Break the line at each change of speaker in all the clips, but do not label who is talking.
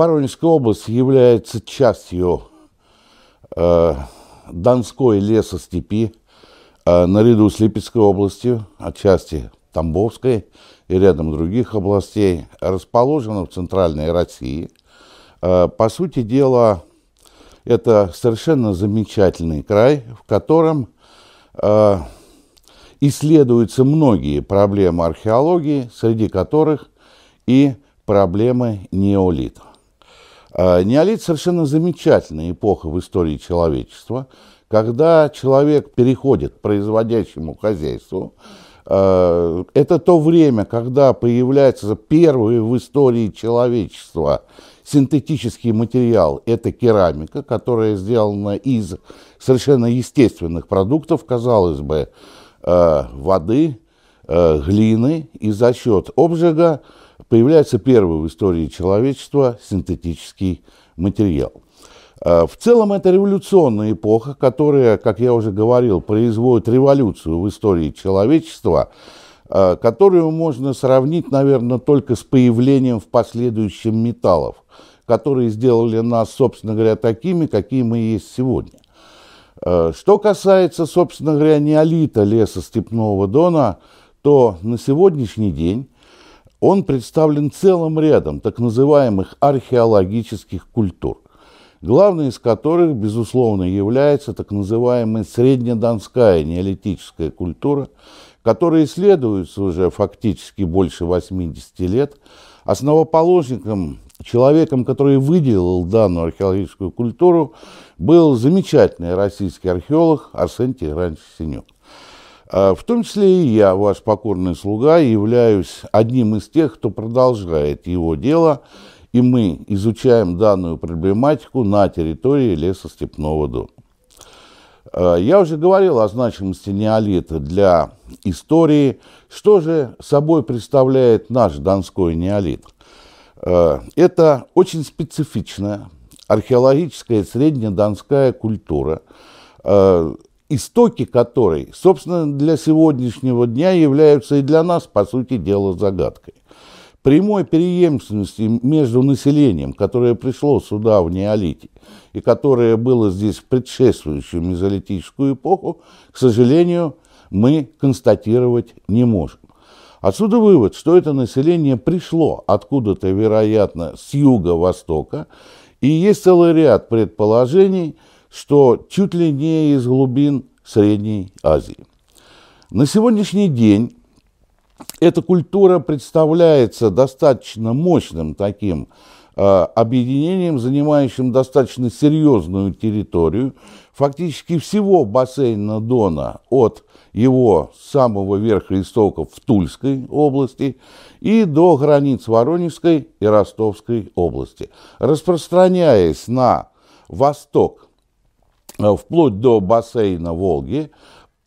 Воронежская область является частью э, Донской лесостепи, э, наряду с Липецкой областью, отчасти Тамбовской и рядом других областей, расположена в центральной России. Э, по сути дела, это совершенно замечательный край, в котором э, исследуются многие проблемы археологии, среди которых и проблемы неолита. Э, неолит совершенно замечательная эпоха в истории человечества, когда человек переходит к производящему хозяйству. Э, это то время, когда появляется первый в истории человечества синтетический материал – это керамика, которая сделана из совершенно естественных продуктов, казалось бы, э, воды, глины, и за счет обжига появляется первый в истории человечества синтетический материал. А, в целом это революционная эпоха, которая, как я уже говорил, производит революцию в истории человечества, а, которую можно сравнить, наверное, только с появлением в последующем металлов, которые сделали нас, собственно говоря, такими, какие мы есть сегодня. Что касается, собственно говоря, неолита леса Степного Дона, то на сегодняшний день он представлен целым рядом так называемых археологических культур, главной из которых, безусловно, является так называемая среднедонская неолитическая культура, которая исследуется уже фактически больше 80 лет. Основоположником, человеком, который выделил данную археологическую культуру, был замечательный российский археолог Арсений Тигранович Синюк. А, в том числе и я, ваш покорный слуга, являюсь одним из тех, кто продолжает его дело, и мы изучаем данную проблематику на территории лесостепного дома. А, я уже говорил о значимости неолита для истории. Что же собой представляет наш донской неолит? А, это очень специфичная археологическая среднедонская культура, истоки которой, собственно, для сегодняшнего дня являются и для нас, по сути дела, загадкой. Прямой преемственности между населением, которое пришло сюда в неолите, и которое было здесь в предшествующую мезолитическую эпоху, к сожалению, мы констатировать не можем. Отсюда вывод, что это население пришло откуда-то, вероятно, с юго-востока, и есть целый ряд предположений – что чуть ли не из глубин Средней Азии. На сегодняшний день эта культура представляется достаточно мощным таким э, объединением, занимающим достаточно серьезную территорию, фактически всего бассейна Дона от его самого верха истоков в Тульской области и до границ Воронежской и Ростовской области, распространяясь на восток вплоть до бассейна Волги,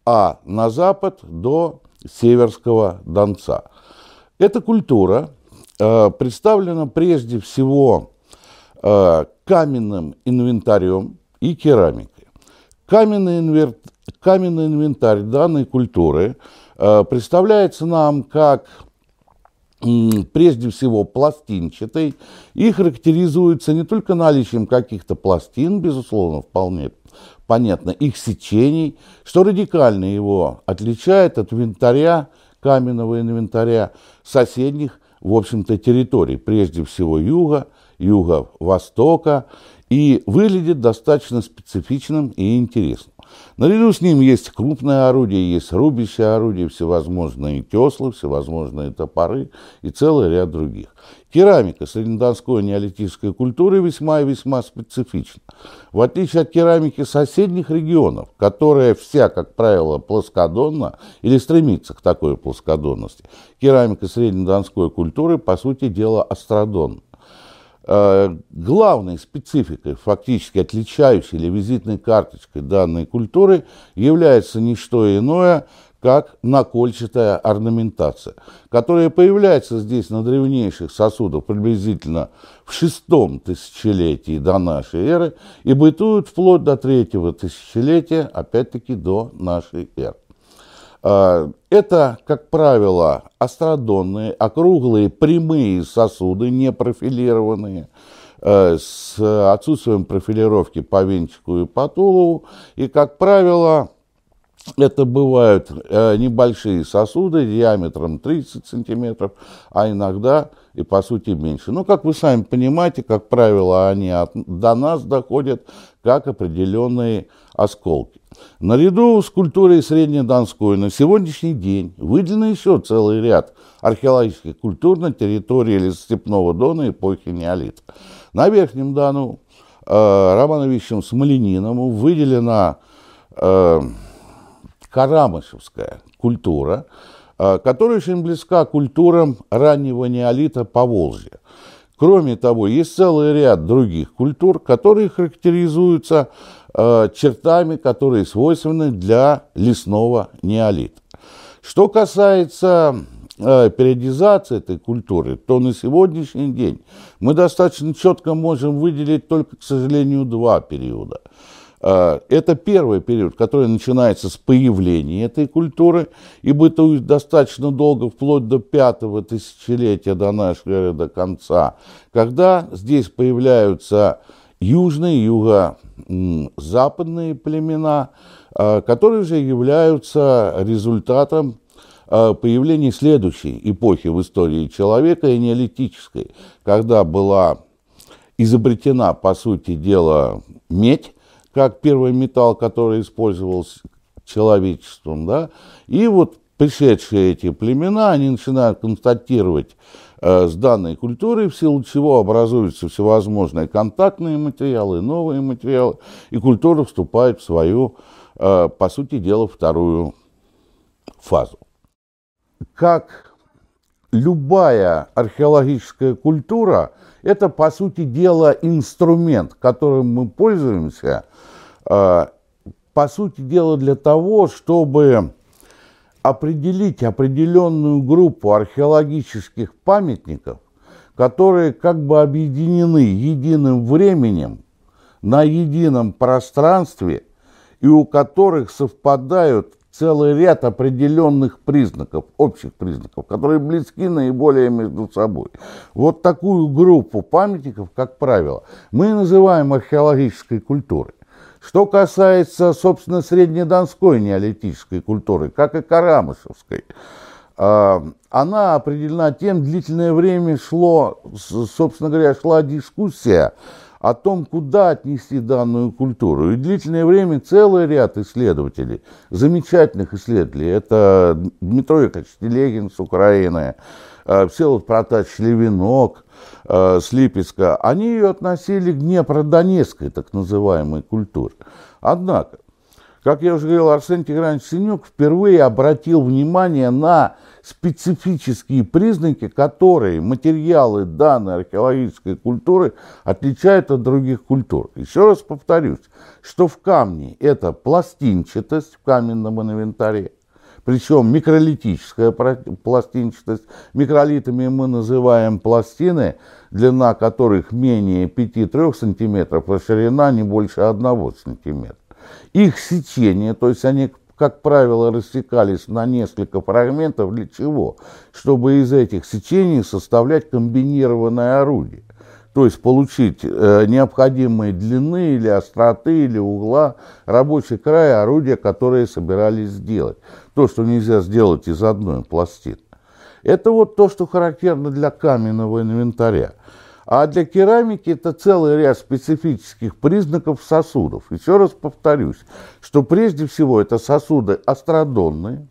а на запад до Северского Донца. Эта культура э, представлена прежде всего э, каменным инвентарем и керамикой. Каменный, инвер... каменный инвентарь данной культуры э, представляется нам как прежде всего пластинчатый и характеризуется не только наличием каких-то пластин, безусловно, вполне понятно, их сечений, что радикально его отличает от инвентаря, каменного инвентаря соседних, в общем-то, территорий, прежде всего юга, юго-востока, и выглядит достаточно специфичным и интересным. Наряду с ним есть крупное орудие, есть рубящее орудие, всевозможные теслы, всевозможные топоры и целый ряд других. Керамика среднедонской неолитической культуры весьма и весьма специфична. В отличие от керамики соседних регионов, которая вся, как правило, плоскодонна или стремится к такой плоскодонности, керамика среднедонской культуры, по сути дела, астродонна. Э, главной спецификой, фактически отличающей или визитной карточкой данной культуры является не что иное, как накольчатая орнаментация, которая появляется здесь на древнейших сосудах приблизительно в шестом тысячелетии до нашей эры и бытует вплоть до третьего тысячелетия, опять-таки до нашей эры. А, это, как правило, астродонные, округлые, прямые сосуды, не профилированные, э, с отсутствием профилировки по венчику и по тулову. И, как правило, это бывают э, небольшие сосуды диаметром 30 сантиметров, а иногда и по сути меньше. Но, как вы сами понимаете, как правило, они от, до нас доходят как определенные осколки. Наряду с культурой Среднедонской на сегодняшний день выделен еще целый ряд археологических культур на территории лесостепного Дона эпохи неолита. На Верхнем Дону э, Романовичем Смолениным выделена э, карамышевская культура, э, которая очень близка культурам раннего неолита по Волжье. Кроме того, есть целый ряд других культур, которые характеризуются э, чертами, которые свойственны для лесного неолита. Что касается э, периодизации этой культуры, то на сегодняшний день мы достаточно четко можем выделить только, к сожалению, два периода – это первый период, который начинается с появления этой культуры и бытует достаточно долго, вплоть до пятого тысячелетия до нашей эры, до конца, когда здесь появляются южные, юго-западные племена, а, которые же являются результатом а, появления следующей эпохи в истории человека, неолитической, когда была изобретена, по сути дела, медь, как первый металл, который использовался человечеством, да, и вот пришедшие эти племена, они начинают констатировать э, с данной культурой, в силу чего образуются всевозможные контактные материалы, новые материалы, и культура вступает в свою, э, по сути дела, вторую фазу. Как любая археологическая культура, это, по сути дела, инструмент, которым мы пользуемся, э, по сути дела, для того, чтобы определить определенную группу археологических памятников, которые как бы объединены единым временем на едином пространстве и у которых совпадают целый ряд определенных признаков, общих признаков, которые близки наиболее между собой. Вот такую группу памятников, как правило, мы называем археологической культурой. Что касается, собственно, среднедонской неолитической культуры, как и карамышевской, а, она определена тем, длительное время шло, собственно говоря, шла дискуссия о том, куда отнести данную культуру. И длительное время целый ряд исследователей, замечательных исследователей, это Дмитрий Яковлевич Телегин с Украины, э, Всеволод Протач Левинок э, с Липецка, они ее относили к Днепродонецкой так называемой культуре. Однако, как я уже говорил, Арсений Тигранович Синюк впервые обратил внимание на специфические признаки, которые материалы данной археологической культуры отличают от других культур. Еще раз повторюсь, что в камне это пластинчатость в каменном инвентаре, причем микролитическая пластинчатость. Микролитами мы называем пластины, длина которых менее 5-3 см, а ширина не больше 1 см. Их сечение, то есть они, как правило, рассекались на несколько фрагментов. Для чего? Чтобы из этих сечений составлять комбинированное орудие. То есть получить э, необходимые длины или остроты, или угла, рабочий край орудия, которые собирались сделать. То, что нельзя сделать из одной пластины. Это вот то, что характерно для каменного инвентаря. А для керамики это целый ряд специфических признаков сосудов. Еще раз повторюсь, что прежде всего это сосуды астродонные.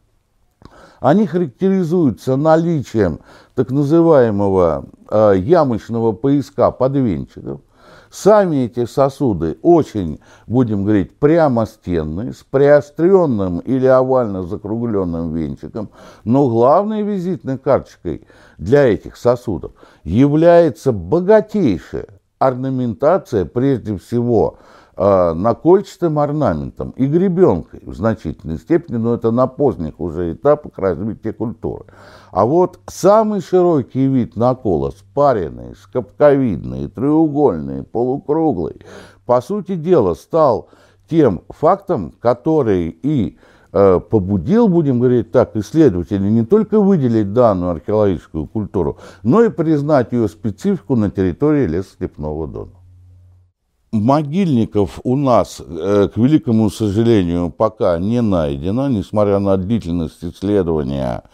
Они характеризуются наличием так называемого э, ямочного пояска подвенчиков – Сами эти сосуды очень, будем говорить, прямостенные, с приостренным или овально закругленным венчиком, но главной визитной карточкой для этих сосудов является богатейшая орнаментация, прежде всего, накольчатым орнаментом и гребенкой в значительной степени, но это на поздних уже этапах развития культуры. А вот самый широкий вид накола, спаренный, скобковидный, треугольный, полукруглый, по сути дела стал тем фактом, который и э, побудил, будем говорить так, исследователей не только выделить данную археологическую культуру, но и признать ее специфику на территории лесостепного Дона. Могильников у нас, э, к великому сожалению, пока не найдено, несмотря на длительность исследования.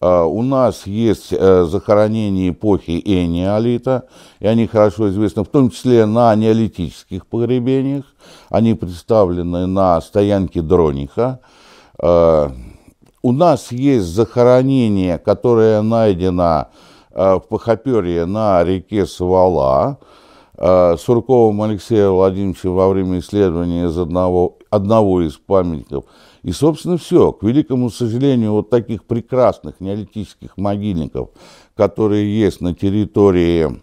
Э, у нас есть э, захоронения эпохи энеолита, и они хорошо известны, в том числе на неолитических погребениях. Они представлены на стоянке Дрониха. У нас есть захоронение, которое найдено в Пахоперье на реке Свала, Сурковым Алексеем Владимировичем во время исследования из одного, одного из памятников. И, собственно, все. К великому сожалению, вот таких прекрасных неолитических могильников, которые есть на территории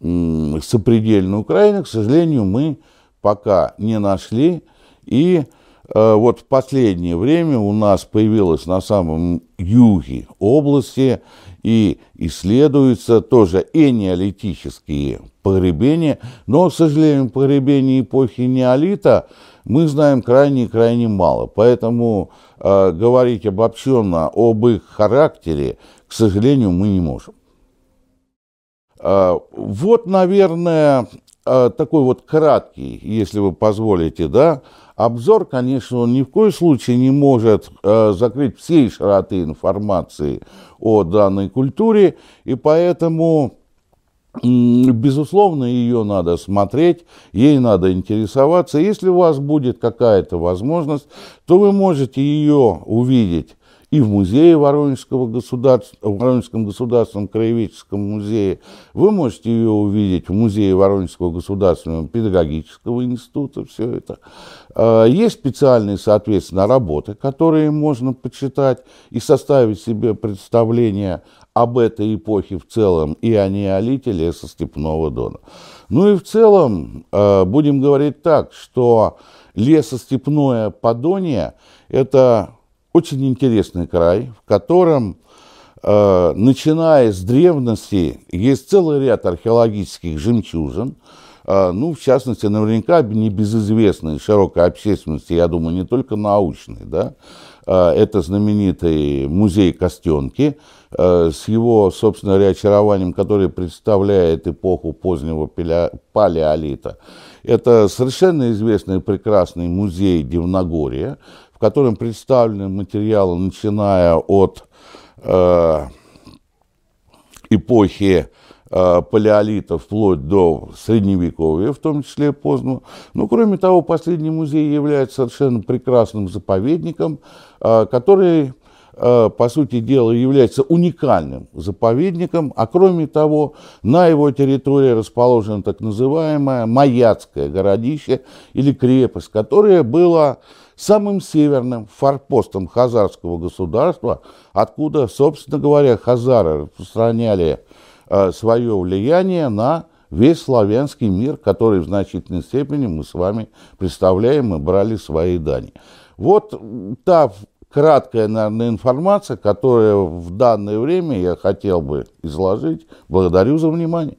сопредельной Украины, к сожалению, мы пока не нашли. И вот в последнее время у нас появилась на самом юге области и исследуются тоже и неолитические погребения, но, к сожалению, погребения эпохи неолита мы знаем крайне-крайне мало, поэтому э, говорить обобщенно об их характере, к сожалению, мы не можем. Э, вот, наверное, э, такой вот краткий, если вы позволите, да, Обзор, конечно, он ни в коем случае не может э, закрыть всей широты информации о данной культуре, и поэтому, безусловно, ее надо смотреть, ей надо интересоваться. Если у вас будет какая-то возможность, то вы можете ее увидеть и в музее Воронежского государства, в Воронежском государственном краеведческом музее. Вы можете ее увидеть в музее Воронежского государственного педагогического института, все это. А, есть специальные, соответственно, работы, которые можно почитать и составить себе представление об этой эпохе в целом и о неолите леса Степного Дона. Ну и в целом, а, будем говорить так, что лесостепное Подонье – это очень интересный край, в котором, э, начиная с древности, есть целый ряд археологических жемчужин, э, ну, в частности, наверняка небезызвестной широкой общественности, я думаю, не только научной, да, э, это знаменитый музей Костенки с его, собственно говоря, очарованием, который представляет эпоху позднего палеолита. Это совершенно известный прекрасный музей Дивногория, в котором представлены материалы, начиная от э, эпохи э, палеолита вплоть до средневековья, в том числе позднего. Но, кроме того, последний музей является совершенно прекрасным заповедником, э, который э, по сути дела, является уникальным заповедником, а кроме того, на его территории расположено так называемое Маяцкое городище или крепость, которое было самым северным форпостом хазарского государства, откуда, собственно говоря, хазары распространяли э, свое влияние на весь славянский мир, который в значительной степени мы с вами представляем и брали свои дани. Вот та краткая, наверное, информация, которую в данное время я хотел бы изложить. Благодарю за внимание.